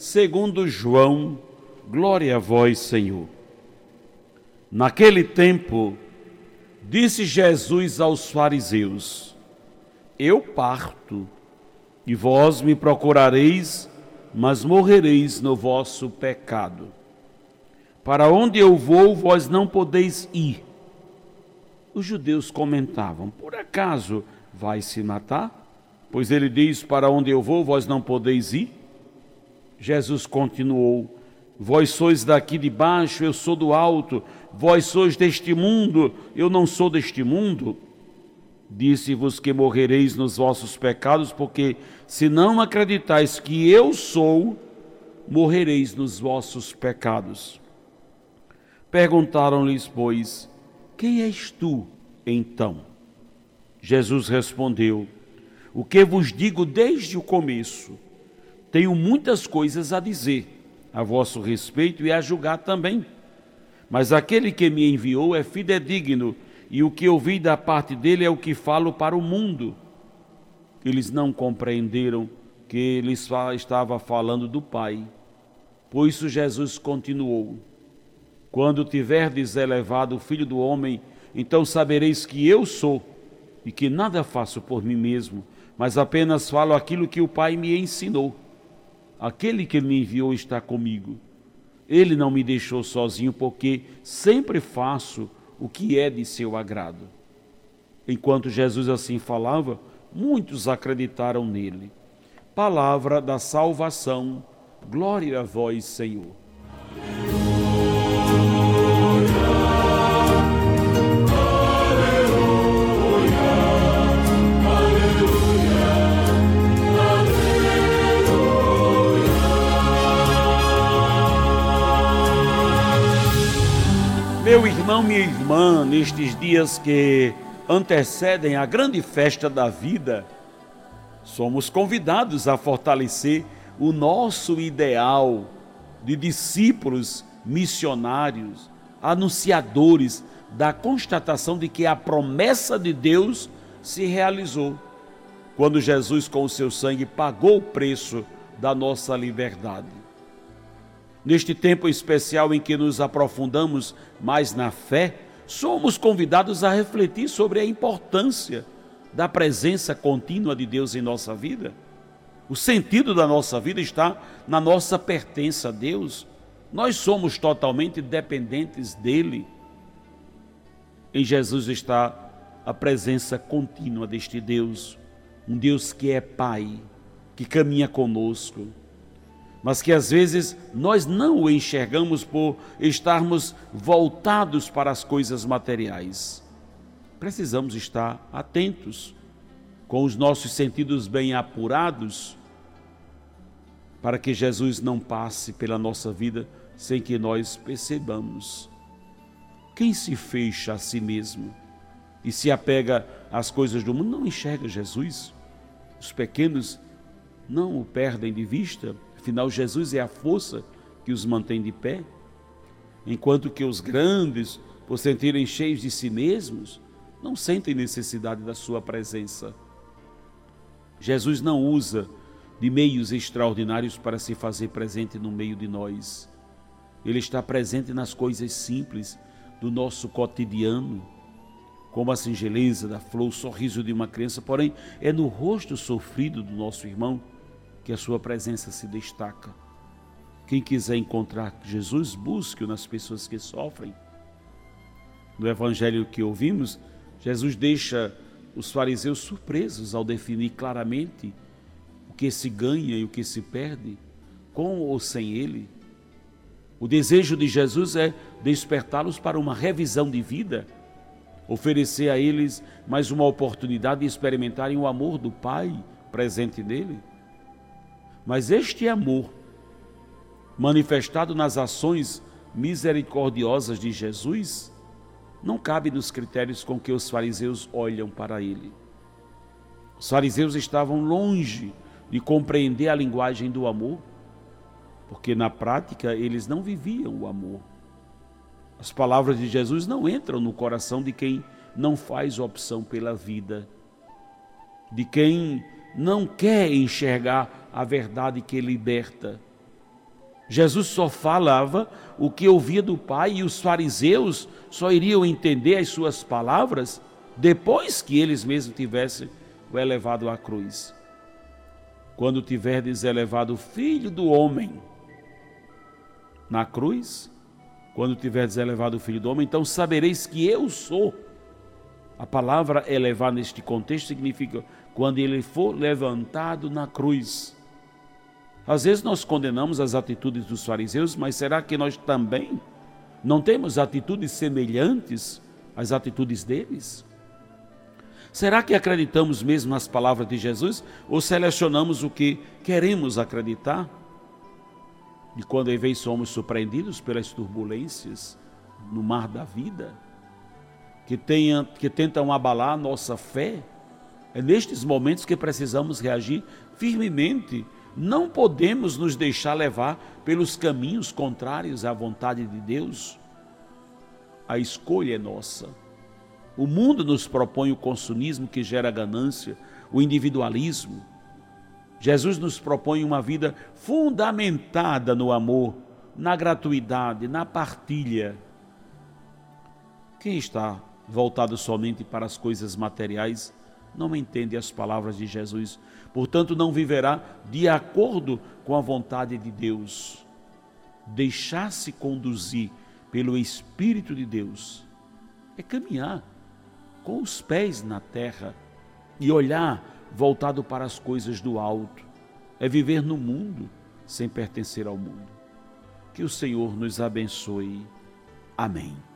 segundo João, glória a vós, Senhor. Naquele tempo, disse Jesus aos fariseus: Eu parto, e vós me procurareis, mas morrereis no vosso pecado. Para onde eu vou, vós não podeis ir. Os judeus comentavam: Por acaso vai se matar? Pois ele diz: Para onde eu vou, vós não podeis ir. Jesus continuou: Vós sois daqui de baixo, eu sou do alto. Vós sois deste mundo, eu não sou deste mundo. Disse-vos que morrereis nos vossos pecados, porque se não acreditais que eu sou, morrereis nos vossos pecados. Perguntaram-lhes, pois, quem és tu, então? Jesus respondeu: O que vos digo desde o começo. Tenho muitas coisas a dizer a vosso respeito e a julgar também. Mas aquele que me enviou é fidedigno, e o que ouvi da parte dele é o que falo para o mundo. Eles não compreenderam que ele estava falando do Pai. Por isso Jesus continuou: quando tiverdes elevado o Filho do Homem, então sabereis que eu sou e que nada faço por mim mesmo, mas apenas falo aquilo que o Pai me ensinou. Aquele que me enviou está comigo. Ele não me deixou sozinho, porque sempre faço o que é de seu agrado. Enquanto Jesus assim falava, muitos acreditaram nele. Palavra da salvação, glória a vós, Senhor. Meu irmão, minha irmã, nestes dias que antecedem a grande festa da vida, somos convidados a fortalecer o nosso ideal de discípulos missionários, anunciadores da constatação de que a promessa de Deus se realizou quando Jesus, com o seu sangue, pagou o preço da nossa liberdade. Neste tempo especial em que nos aprofundamos mais na fé, somos convidados a refletir sobre a importância da presença contínua de Deus em nossa vida. O sentido da nossa vida está na nossa pertença a Deus. Nós somos totalmente dependentes dele. Em Jesus está a presença contínua deste Deus, um Deus que é Pai, que caminha conosco mas que às vezes nós não o enxergamos por estarmos voltados para as coisas materiais. Precisamos estar atentos, com os nossos sentidos bem apurados, para que Jesus não passe pela nossa vida sem que nós percebamos. Quem se fecha a si mesmo e se apega às coisas do mundo não enxerga Jesus. Os pequenos não o perdem de vista Afinal, Jesus é a força que os mantém de pé, enquanto que os grandes, por sentirem cheios de si mesmos, não sentem necessidade da sua presença. Jesus não usa de meios extraordinários para se fazer presente no meio de nós. Ele está presente nas coisas simples do nosso cotidiano, como a singeleza da flor, o sorriso de uma criança, porém é no rosto sofrido do nosso irmão que a sua presença se destaca. Quem quiser encontrar Jesus, busque-o nas pessoas que sofrem. No evangelho que ouvimos, Jesus deixa os fariseus surpresos ao definir claramente o que se ganha e o que se perde, com ou sem ele. O desejo de Jesus é despertá-los para uma revisão de vida, oferecer a eles mais uma oportunidade de experimentarem o amor do Pai presente nele. Mas este amor manifestado nas ações misericordiosas de Jesus, não cabe nos critérios com que os fariseus olham para ele. Os fariseus estavam longe de compreender a linguagem do amor, porque na prática eles não viviam o amor. As palavras de Jesus não entram no coração de quem não faz opção pela vida, de quem não quer enxergar a verdade que liberta Jesus só falava o que ouvia do Pai e os fariseus só iriam entender as suas palavras depois que eles mesmos tivessem o elevado à cruz. Quando tiverdes elevado o Filho do Homem na cruz, quando tiverdes elevado o Filho do Homem, então sabereis que eu sou. A palavra elevar neste contexto significa quando ele for levantado na cruz. Às vezes nós condenamos as atitudes dos fariseus, mas será que nós também não temos atitudes semelhantes às atitudes deles? Será que acreditamos mesmo nas palavras de Jesus ou selecionamos o que queremos acreditar? E quando às vezes somos surpreendidos pelas turbulências no mar da vida, que, tenha, que tentam abalar nossa fé, é nestes momentos que precisamos reagir firmemente não podemos nos deixar levar pelos caminhos contrários à vontade de Deus. A escolha é nossa. O mundo nos propõe o consumismo que gera ganância, o individualismo. Jesus nos propõe uma vida fundamentada no amor, na gratuidade, na partilha. Quem está voltado somente para as coisas materiais não entende as palavras de Jesus, portanto, não viverá de acordo com a vontade de Deus. Deixar-se conduzir pelo Espírito de Deus é caminhar com os pés na terra e olhar voltado para as coisas do alto, é viver no mundo sem pertencer ao mundo. Que o Senhor nos abençoe. Amém.